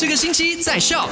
这个星期在笑。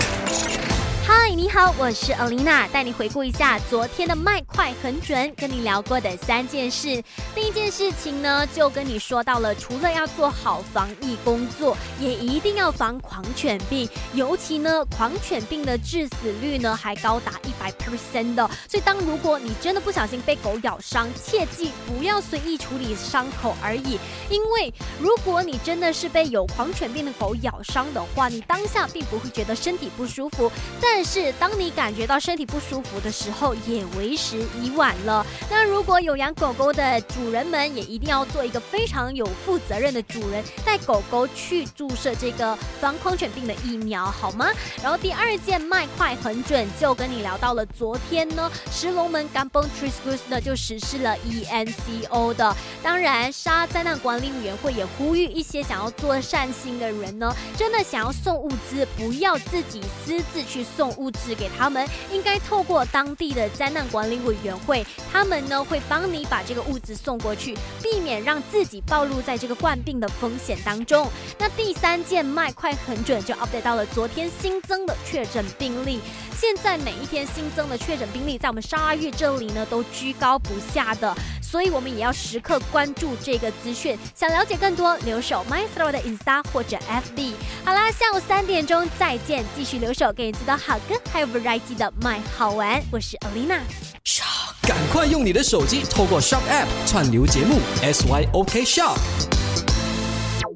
你好，我是 Alina，带你回顾一下昨天的麦快很准，跟你聊过的三件事。第一件事情呢，就跟你说到了，除了要做好防疫工作，也一定要防狂犬病，尤其呢，狂犬病的致死率呢还高达一百 percent 的。所以，当如果你真的不小心被狗咬伤，切记不要随意处理伤口而已，因为如果你真的是被有狂犬病的狗咬伤的话，你当下并不会觉得身体不舒服，但但是，当你感觉到身体不舒服的时候，也为时已晚了。那如果有养狗狗的主人们，也一定要做一个非常有负责任的主人，带狗狗去注射这个防狂犬病的疫苗，好吗？然后第二件卖快很准，就跟你聊到了昨天呢，石龙门 g a m b o n Trees Group 呢就实施了 ENCO 的。当然，沙灾难管理委员会也呼吁一些想要做善心的人呢，真的想要送物资，不要自己私自去送。物质给他们，应该透过当地的灾难管理委员会，他们呢会帮你把这个物资送过去，避免让自己暴露在这个患病的风险当中。那第三件卖快很准，就 update 到了昨天新增的确诊病例。现在每一天新增的确诊病例，在我们沙月这里呢都居高不下的，所以我们也要时刻关注这个资讯。想了解更多，留守 My Throw 的 Insta 或者 FB。好啦，下午三点钟再见，继续留守给你知道好歌，还有 Variety 的 My 好玩。我是 Alina，赶快用你的手机透过 Shop App 串流节目 SYOK Shop。